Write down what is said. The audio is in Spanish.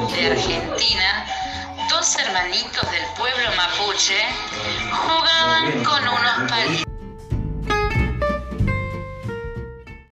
de Argentina, dos hermanitos del pueblo mapuche